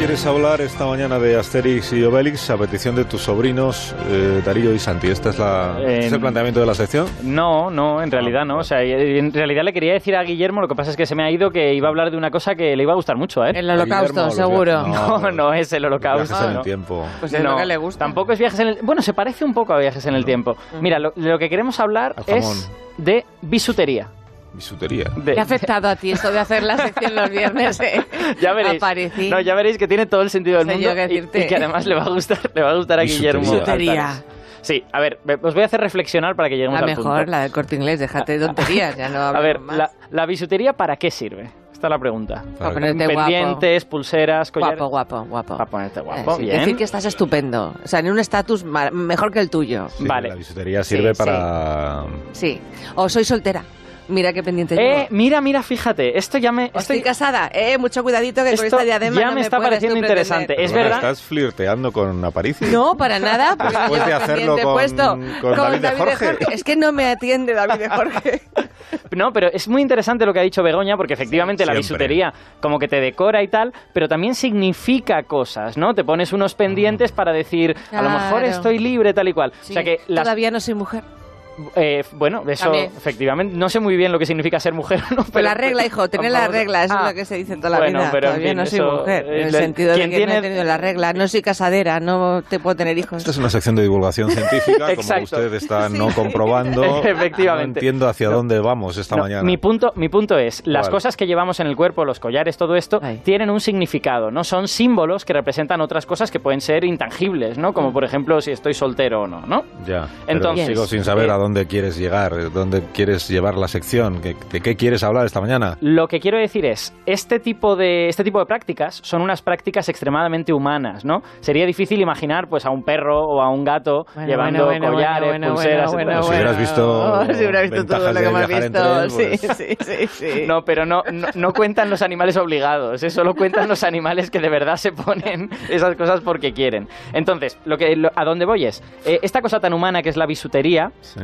¿Quieres hablar esta mañana de Asterix y Obelix a petición de tus sobrinos eh, Darío y Santi? ¿Este es, la, Eh, ¿este es el planteamiento de la sección? No, no, en realidad no. O sea, en realidad le quería decir a Guillermo, lo que pasa es que se me ha ido que iba a hablar de una cosa que le iba a gustar mucho a él. El holocausto, seguro. No, no es el holocausto. Viajes en no. el tiempo. Pues es no, lo que le gusta. Tampoco es viajes en el... Bueno, se parece un poco a viajes en el tiempo. Mira, lo, lo que queremos hablar es de bisutería. Bisutería. De- ¿Qué ha afectado a ti esto de hacer la sección los viernes? eh? ya veréis. Aparecí. No, ya veréis que tiene todo el sentido del Sé mundo qué y- y, que además le va a gustar, le va a gustar a Bisutería. Guillermo. Bisutería. Sí, a ver, ve- os voy a hacer reflexionar para que lleguemos La al punto. mejor, la del corte inglés, déjate de tonterías, ya no A ver, más. la, la bisutería para qué sirve? Esta es la pregunta. Para ponerte guapo. Pendientes, pulseras, collares. Guapo, guapo, guapo. Para ponerte guapo, Eh, sí, bien. Decir que estás estupendo. O sea, en un estatus mejor que el tuyo. Sí, Vale. La bisutería sirve Sí, para... Sí. O soy soltera. Mira qué pendiente Eh, mira, mira, fíjate, esto ya me... Estoy estoy- casada. Eh, mucho cuidadito que con Esto esta diadema ya no me está pareciendo interesante. Es verdad. ¿Estás flirteando con Aparicio? No, para nada. Después de hacerlo con- puesto. con David de Jorge. Es que no me atiende David de Jorge. No, pero es muy interesante lo que ha dicho Begoña, porque efectivamente la Siempre. bisutería como que te decora y tal, pero también significa cosas, ¿no? Te pones unos pendientes para decir, a lo mejor Claro. estoy libre, tal y cual. o sea que las Todavía no soy mujer. Eh, bueno, eso También. efectivamente, no sé muy bien lo que significa ser mujer, ¿no? Pues la regla, hijo, tener la regla, eso Ah, es lo que se dice toda la bueno, vida. pero en Todavía fin, no soy eso, mujer, eh, en el sentido de que no he tiene- tenido la regla, no soy casadera, no te puedo tener hijos. Esta es una sección de divulgación científica, como usted está no comprobando. Efectivamente. No entiendo hacia dónde vamos esta No, mañana. Mi punto, mi punto es, las ¿Cuál? cosas que llevamos en el cuerpo, los collares, todo esto, Ay. tienen un significado, ¿no? Son símbolos que representan otras cosas que pueden ser intangibles, ¿no? Como por ejemplo si estoy soltero o no, ¿no? Ya. pero Entonces, sigo sin saber eh, a dónde quieres llegar, dónde quieres llevar la sección, ¿de, de qué quieres hablar esta mañana? Lo que quiero decir es, este tipo de este tipo de prácticas son unas prácticas extremadamente humanas, ¿no? Sería difícil imaginar pues a un perro o a un gato Bueno, llevando bueno, bueno, collares, bueno, bueno, pulseras, bueno, Pero si hubieras visto si hubieras visto todo lo que en visto, tren, sí, pues- sí, sí, sí. No, pero no, no, no cuentan los animales obligados, ¿eh? solo cuentan los animales que de verdad se ponen esas cosas porque quieren. Entonces, lo que, lo- a dónde voy es, eh, esta cosa tan humana que es la bisutería, Sí.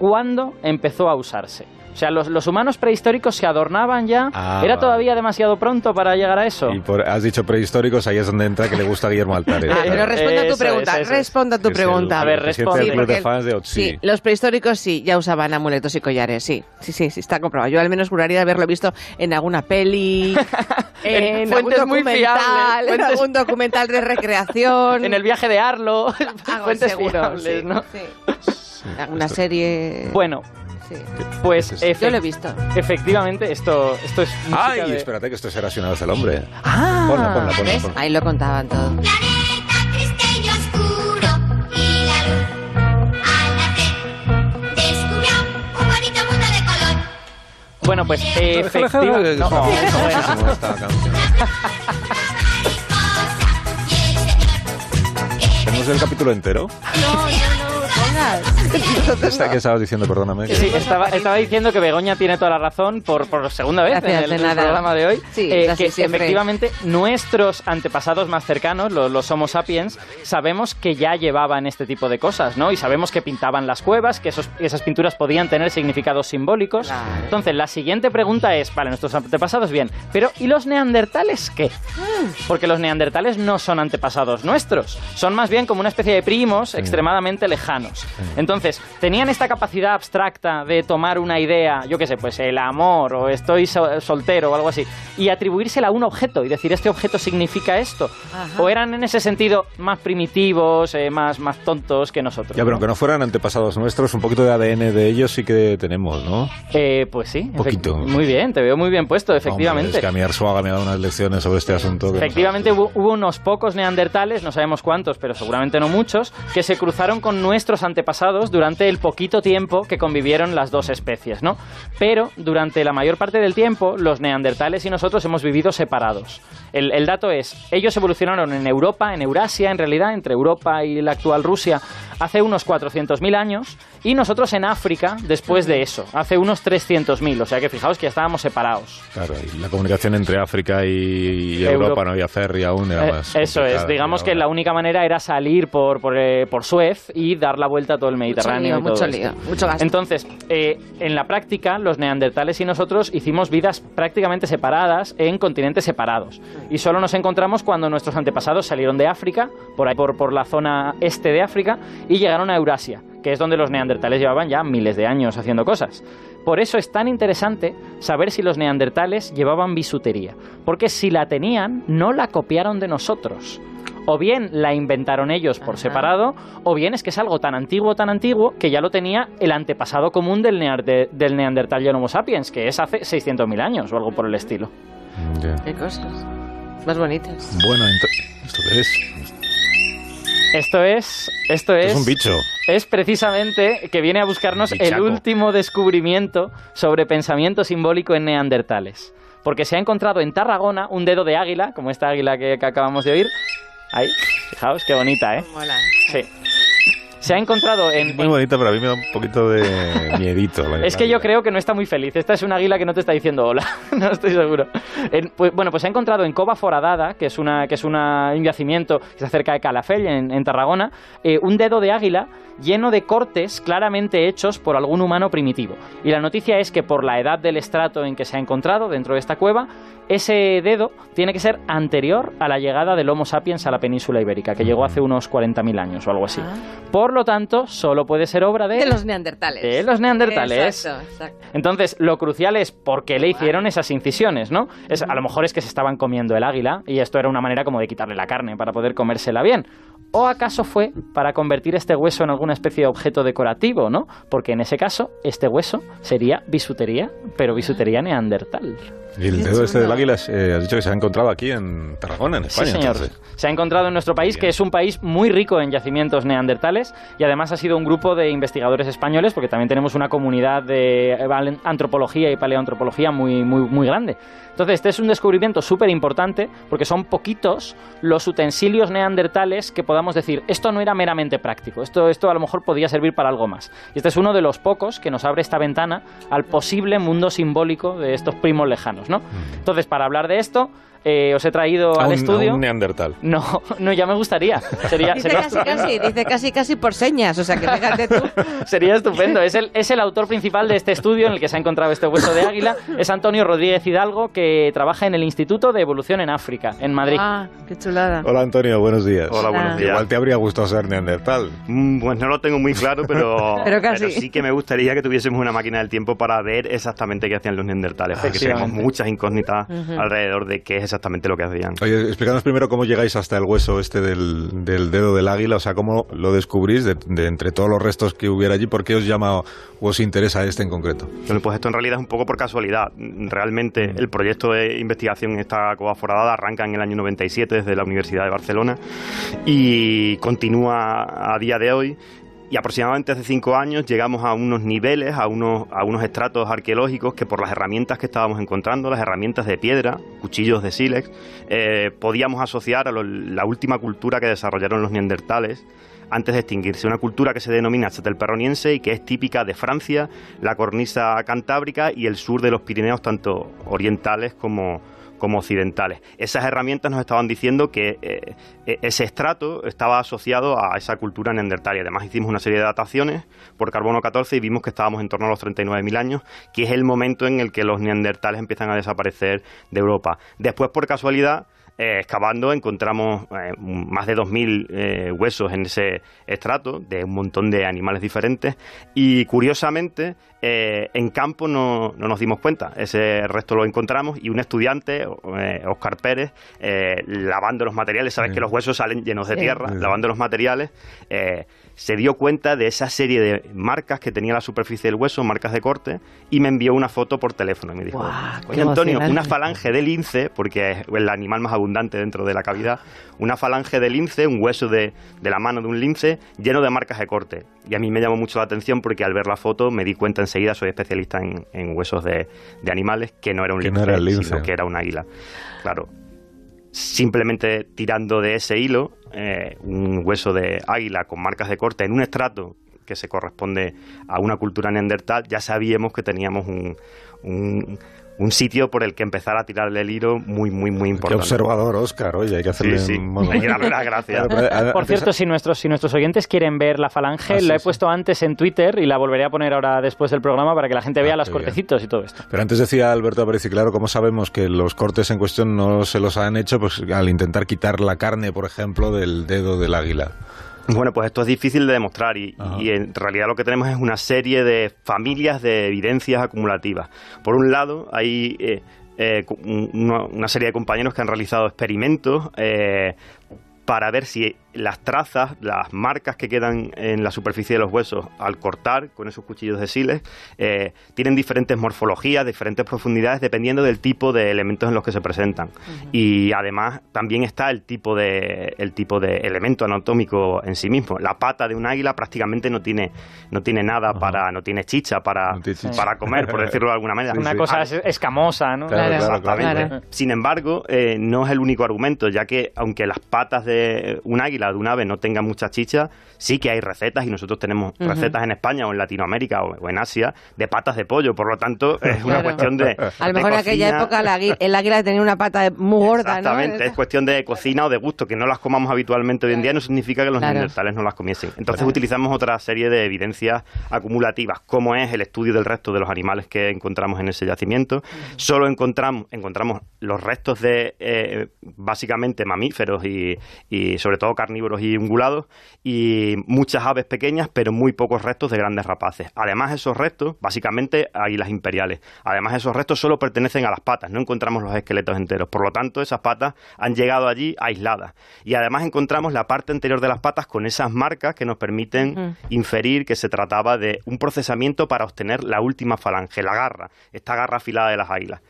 ¿Cuándo empezó a usarse? O sea, los, los humanos prehistóricos se adornaban ya. Ah, ¿Era todavía demasiado pronto para llegar a eso? Y por- has dicho prehistóricos, ahí es donde entra que le gusta a Guillermo Altares. Ah, pero responda a tu pregunta, es, eso es. responda a tu es el- pregunta. A ver, responde. club de porque-. Sí, los prehistóricos sí, ya usaban amuletos y collares, sí. Sí, sí, sí, está comprobado. Yo al menos juraría de haberlo visto en alguna peli, en Fuentes algún muy documental, fiables, en algún documental de recreación. En el viaje de Arlo, fuentes seguro, fiables, sí, ¿no? sí. Alguna serie. Bueno, sí. pues efe- Yo lo he visto. efectivamente esto, esto es Ay, de- espérate que esto será así una vez el hombre. Ah, Ponla, ponla, ponla, ¿Ves? ponla. Ahí lo contaban todo. Planeta triste y oscuro y la luz al nacer descubrió un bonito mundo de color. Bueno, pues efectivamente... es No, señor ¿Tenemos el capítulo entero? No, no, no, Esta que estabas diciendo, perdóname. que- Sí, estaba, estaba diciendo que Begoña tiene toda la razón por, por segunda vez Gracias, en de el nada. programa de hoy. Sí, eh, que siempre. efectivamente nuestros antepasados más cercanos, los, los Homo sapiens, sabemos que ya llevaban este tipo de cosas, ¿no? Y sabemos que pintaban las cuevas, que esos, esas pinturas podían tener significados simbólicos. Claro. Entonces, la siguiente pregunta es, vale, nuestros antepasados bien, pero ¿y los neandertales qué? Porque los neandertales no son antepasados nuestros, son más bien como una especie de primos extremadamente lejanos. Entonces, tenían esta capacidad abstracta de tomar una idea, yo qué sé, pues el amor o estoy so- soltero o algo así, y atribuírsela a un objeto y decir, este objeto significa esto. Ajá. O eran en ese sentido más primitivos, eh, más, más tontos que nosotros. Ya, pero ¿no? aunque no fueran antepasados nuestros, un poquito de ADN de ellos sí que tenemos, ¿no? Eh, pues sí, Poquito. efect- muy bien, te veo muy bien puesto, efectivamente. Hombre, es que a mí Arzuaga me ha dado unas lecciones sobre este asunto. que no Efectivamente hubo, hubo unos pocos neandertales, no sabemos cuántos, pero seguramente no muchos, que se cruzaron con nuestros antepasados durante el poquito tiempo que convivieron las dos especies, ¿no? Pero durante la mayor parte del tiempo, los neandertales y nosotros hemos vivido separados. El, el dato es, ellos evolucionaron en Europa, en Eurasia, en realidad, entre Europa y la actual Rusia, hace unos 400.000 años y nosotros en África después de eso, hace unos 300.000. O sea que fijaos que ya estábamos separados. Claro, y la comunicación entre África y, y Europa. Europa, no había ferry aún, era Eh, más eso es, digamos que ahora. la única manera era salir por, por, eh, por Suez y dar la vuelta a todo el Mediterráneo. y todo mucho esto. lío, mucho gasto. Entonces, eh, en la práctica, los neandertales y nosotros hicimos vidas prácticamente separadas en continentes separados. Y solo nos encontramos cuando nuestros antepasados salieron de África, por ahí por, por la zona este de África, y llegaron a Eurasia, que es donde los neandertales llevaban ya miles de años haciendo cosas. Por eso es tan interesante saber si los neandertales llevaban bisutería, porque si la tenían, no la copiaron de nosotros. O bien la inventaron ellos por Ajá. separado, o bien es que es algo tan antiguo, tan antiguo, que ya lo tenía el antepasado común del, del neandertal y el Homo sapiens, que es hace 600.000 años o algo por el estilo. Qué cosas. Más bonitas. Bueno, ¿esto qué es? Esto es. Esto es. Es un bicho. es precisamente que viene a buscarnos el último descubrimiento sobre pensamiento simbólico en neandertales. Porque se ha encontrado en Tarragona un dedo de águila, como esta águila que, que acabamos de oír. Ahí, fijaos qué bonita, ¿eh? Mola. Sí. Se ha encontrado en, Muy bonita, pero a mí me da un poquito de miedito. la- Es que yo creo que no está muy feliz. Esta es un águila que no te está diciendo hola. no estoy seguro. En- pues, bueno, pues se ha encontrado en Cova Foradada, que es, una, que es una- un yacimiento que está cerca de Calafell, en, en Tarragona, eh, un dedo de águila lleno de cortes claramente hechos por algún humano primitivo. Y la noticia es que por la edad del estrato en que se ha encontrado dentro de esta cueva, ese dedo tiene que ser anterior a la llegada del Homo sapiens a la península ibérica, que llegó hace unos 40.000 años o algo así. Ah. Por lo tanto, solo puede ser obra de... De los neandertales. De los neandertales. Exacto, exacto. Entonces, lo crucial es por qué le hicieron esas incisiones, ¿no? Es, a lo mejor es que se estaban comiendo el águila y esto era una manera como de quitarle la carne para poder comérsela bien. ¿O acaso fue para convertir este hueso en alguna especie de objeto decorativo, ¿no? Porque en ese caso, este hueso sería bisutería, pero bisutería neandertal. Y el dedo este del águila, eh, has dicho que se ha encontrado aquí en Tarragona, en Sí, España. señor. entonces. Se ha encontrado en nuestro país, Bien. que es un país muy rico en yacimientos neandertales y además ha sido un grupo de investigadores españoles, porque también tenemos una comunidad de antropología y paleoantropología muy, muy, muy grande. Entonces, este es un descubrimiento súper importante porque son poquitos los utensilios neandertales que podamos decir, esto no era meramente práctico, esto, esto a lo mejor podía servir para algo más. Y este es uno de los pocos que nos abre esta ventana al posible mundo simbólico de estos primos lejanos, ¿no? Entonces, para hablar de esto, eh, os he traído A al un, estudio... a un neandertal. No, no, ya me gustaría. Sería, Dice sería, casi, estupendo. casi, dice casi, casi por señas. O sea, que fíjate tú. Sería estupendo. Es el, es el autor principal de este estudio en el que se ha encontrado este hueso de águila. Es Antonio Rodríguez Hidalgo, que trabaja en el Instituto de Evolución en África, en Madrid. Ah, qué chulada. Hola Antonio, buenos días. Hola, buenos días. Igual te habría gustado ser neandertal. Mm, Pues no lo tengo muy claro, pero, Pero casi. sí que me gustaría que tuviésemos una máquina del tiempo para ver exactamente qué hacían los neandertales, porque tenemos muchas incógnitas Ujú. alrededor de qué es exactamente lo que hacían. Oye, explícanos primero cómo llegáis hasta el hueso este del, del dedo del águila, o sea, cómo lo descubrís de, de entre todos los restos que hubiera allí, ¿por qué os llama o os interesa este en concreto? Bueno, pues esto en realidad es un poco por casualidad. Realmente el proyecto de investigación en esta cova foradada arranca en el año 97 desde la Universidad de Barcelona y continúa a día de hoy. Y aproximadamente hace cinco años llegamos a unos niveles, a unos, a unos estratos arqueológicos que por las herramientas que estábamos encontrando, las herramientas de piedra, cuchillos de sílex, eh, podíamos asociar a la última cultura que desarrollaron los neandertales antes de extinguirse. Una cultura que se denomina Chatelperroniense y que es típica de Francia, la cornisa cantábrica y el sur de los Pirineos, tanto orientales como, como occidentales. Esas herramientas nos estaban diciendo que eh, e- ese estrato estaba asociado a esa cultura neandertal y además hicimos una serie de dataciones por carbono 14 y vimos que estábamos en torno a los 39.000 años, que es el momento en el que los neandertales empiezan a desaparecer de Europa. Después, por casualidad, eh, excavando encontramos eh, más de 2.000 eh, huesos en ese estrato de un montón de animales diferentes y curiosamente eh, en campo no, no nos dimos cuenta. Ese resto lo encontramos y un estudiante, eh, Oscar Pérez, eh, lavando los materiales, sabes Sí. que los huesos salen llenos de Sí. tierra, Sí. lavando los materiales, eh, se dio cuenta de esa serie de marcas que tenía la superficie del hueso, marcas de corte, y me envió una foto por teléfono y me dijo, oye Antonio, una falange de lince, porque es el animal más abundante dentro de la cavidad, una falange de lince, un hueso de, de la mano de un lince lleno de marcas de corte. Y a mí me llamó mucho la atención porque al ver la foto me di cuenta enseguida, soy especialista en, en huesos de, de animales, que no era un no lince, era el lince. sino que era un águila. Claro, simplemente tirando de ese hilo eh, un hueso de águila con marcas de corte en un estrato que se corresponde a una cultura neandertal, ya sabíamos que teníamos un, un, un sitio por el que empezar a tirarle el hilo muy, muy, muy Qué importante. observador, Oscar. Oye, hay que hacerle Sí, sí. Hay que darle las gracias. Por cierto, si nuestros, si nuestros oyentes quieren ver la falange, Ah, sí, la he sí. puesto antes en Twitter y la volveré a poner ahora después del programa para que la gente vea Ah, los qué bien. cortecitos y todo esto. Pero antes decía Alberto Aparici, claro, ¿cómo sabemos que los cortes en cuestión no se los han hecho? Pues al intentar quitar la carne, por ejemplo, del dedo del águila. Bueno, pues esto es difícil de demostrar y, y en realidad lo que tenemos es una serie de familias de evidencias acumulativas. Por un lado, hay eh, eh, una serie de compañeros que han realizado experimentos eh, para ver si las trazas, las marcas que quedan en la superficie de los huesos al cortar con esos cuchillos de siles, eh, tienen diferentes morfologías, diferentes profundidades, dependiendo del tipo de elementos en los que se presentan. Y además también está el tipo de el tipo de elemento anatómico en sí mismo. La pata de un águila prácticamente no tiene no tiene nada para no tiene chicha para No tiene chicha. para comer, por decirlo de alguna manera. Una sí. cosa Ah, es- escamosa, ¿no? Claro, claro, Exactamente. claro. Sin embargo, eh, no es el único argumento, ya que aunque las patas de un águila, de un ave, no tengan mucha chicha, sí que hay recetas y nosotros tenemos recetas en España o en Latinoamérica o, o en Asia de patas de pollo. Por lo tanto, es una Claro. cuestión de. A lo mejor en aquella época la el águila tenía una pata muy gorda, ¿no? Exactamente, es cuestión de cocina o de gusto, que no las comamos habitualmente hoy en día no significa que los Claro. neandertales no las comiesen. Entonces utilizamos otra serie de evidencias acumulativas, como es el estudio del resto de los animales que encontramos en ese yacimiento. Solo encontramos, encontramos los restos de eh, básicamente mamíferos y, y sobre todo carnívoros y ungulados y muchas aves pequeñas, pero muy pocos restos de grandes rapaces. Además, esos restos, básicamente águilas imperiales, además esos restos solo pertenecen a las patas, no encontramos los esqueletos enteros. Por lo tanto, esas patas han llegado allí aisladas. Y además encontramos la parte anterior de las patas con esas marcas que nos permiten inferir que se trataba de un procesamiento para obtener la última falange, la garra, esta garra afilada de las águilas.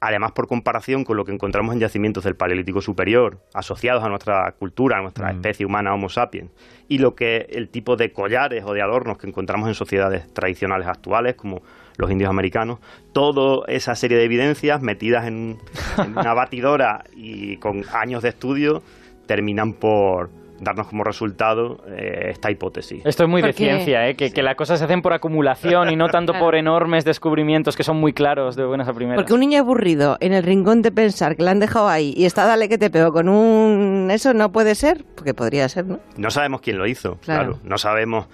Además, por comparación con lo que encontramos en yacimientos del Paleolítico Superior, asociados a nuestra cultura, a nuestra especie humana Homo sapiens, y lo que el tipo de collares o de adornos que encontramos en sociedades tradicionales actuales, como los indios americanos, toda esa serie de evidencias metidas en, en una batidora y con años de estudio, terminan por darnos como resultado eh, esta hipótesis. Esto es muy de ciencia, ¿eh? que, que las cosas se hacen por acumulación y no tanto Claro. por enormes descubrimientos que son muy claros de buenas a primeras. Porque un niño aburrido en el rincón de pensar que la han dejado ahí y está dale que te pego con un... Eso no puede ser, porque podría ser, ¿no? No sabemos quién lo hizo, Claro. claro. No sabemos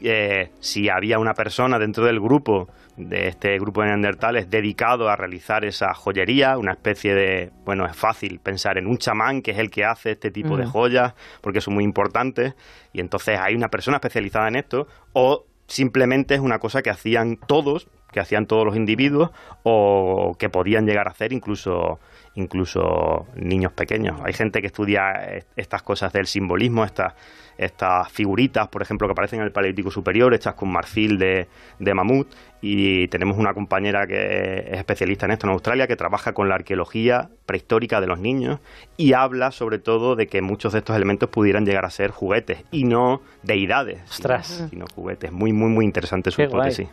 eh, si había una persona dentro del grupo, de este grupo de neandertales, dedicado a realizar esa joyería, una especie de. Bueno, es fácil pensar en un chamán que es el que hace este tipo de joyas, porque son muy importantes, y entonces hay una persona especializada en esto, o simplemente es una cosa que hacían todos, que hacían todos los individuos, o que podían llegar a hacer incluso incluso niños pequeños. Hay gente que estudia estas cosas del simbolismo, estas, estas figuritas, por ejemplo, que aparecen en el Paleolítico Superior, hechas con marfil de, de mamut, y tenemos una compañera que es especialista en esto en Australia, que trabaja con la arqueología prehistórica de los niños y habla sobre todo de que muchos de estos elementos pudieran llegar a ser juguetes y no deidades, sino- Ostras. sino, juguetes. Muy, muy, muy interesante su Qué guay.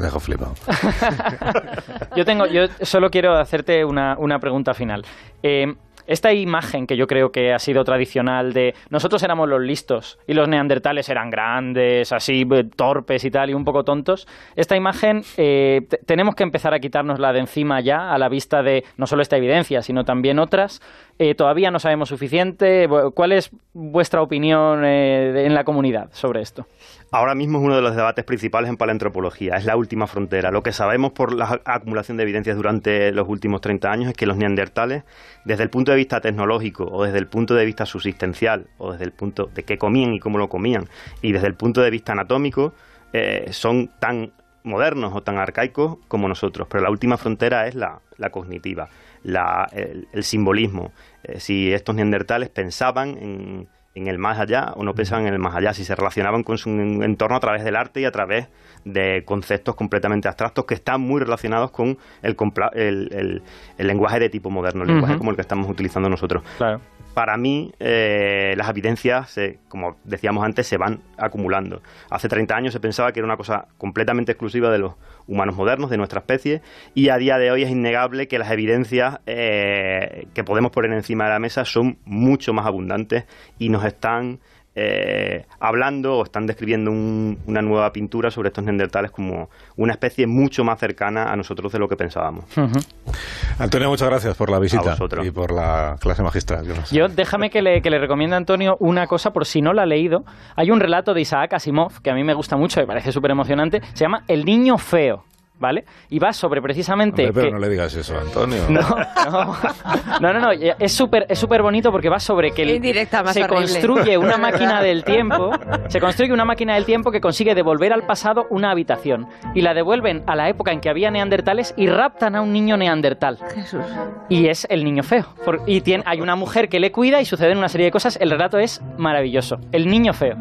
Dejo flipado. Yo tengo, yo solo quiero hacerte una, una pregunta final. Eh, esta imagen que yo creo que ha sido tradicional de nosotros éramos los listos y los neandertales eran grandes, así eh, torpes y tal y un poco tontos. Esta imagen eh, te- tenemos que empezar a quitárnosla de encima ya a la vista de no solo esta evidencia sino también otras. Eh, todavía no sabemos suficiente. ¿Cuál es vuestra opinión eh, en la comunidad sobre esto? Ahora mismo es uno de los debates principales en paleantropología, es la última frontera. Lo que sabemos por la acumulación de evidencias durante los últimos 30 años es que los neandertales, desde el punto de vista tecnológico o desde el punto de vista subsistencial o desde el punto de qué comían y cómo lo comían y desde el punto de vista anatómico, eh, son tan modernos o tan arcaicos como nosotros. Pero la última frontera es la cognitiva, la- el, el simbolismo. Eh, si estos neandertales pensaban en en el más allá o no pensaban en el más allá, si se relacionaban con su entorno a través del arte y a través de conceptos completamente abstractos que están muy relacionados con el, el, lenguaje de tipo moderno, el lenguaje como el que estamos utilizando nosotros. Claro. Para mí eh, las evidencias, se- como decíamos antes, se van acumulando. Hace 30 años se pensaba que era una cosa completamente exclusiva de los humanos modernos, de nuestra especie, y a día de hoy es innegable que las evidencias eh, que podemos poner encima de la mesa son mucho más abundantes y nos están eh, hablando o están describiendo un- una nueva pintura sobre estos neandertales como una especie mucho más cercana a nosotros de lo que pensábamos. Antonio, muchas gracias por la visita vosotros. y por la clase magistral. Yo déjame que le, que le recomiende a Antonio una cosa por si no la ha leído. Hay un relato de Isaac Asimov que a mí me gusta mucho, me parece súper emocionante. Se llama El niño feo, ¿vale? Y va sobre precisamente... Hombre, pero que- no le digas eso, Antonio. No, no, no, no, no, es súper es súper bonito porque va sobre que el- se horrible. construye una máquina del tiempo, se construye una máquina del tiempo que consigue devolver al pasado una habitación y la devuelven a la época en que había neandertales y raptan a un niño neandertal Jesús. y es el niño feo. Y tiene, hay una mujer que le cuida y suceden una serie de cosas. El relato es maravilloso. El niño feo.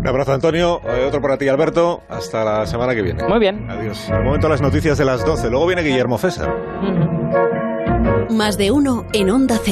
Un abrazo, Antonio. Eh, Otro para ti, Alberto. Hasta la semana que viene. Muy bien. Adiós. De momento las noticias de las 12. Luego viene Guillermo César. Más de uno en Onda Cero.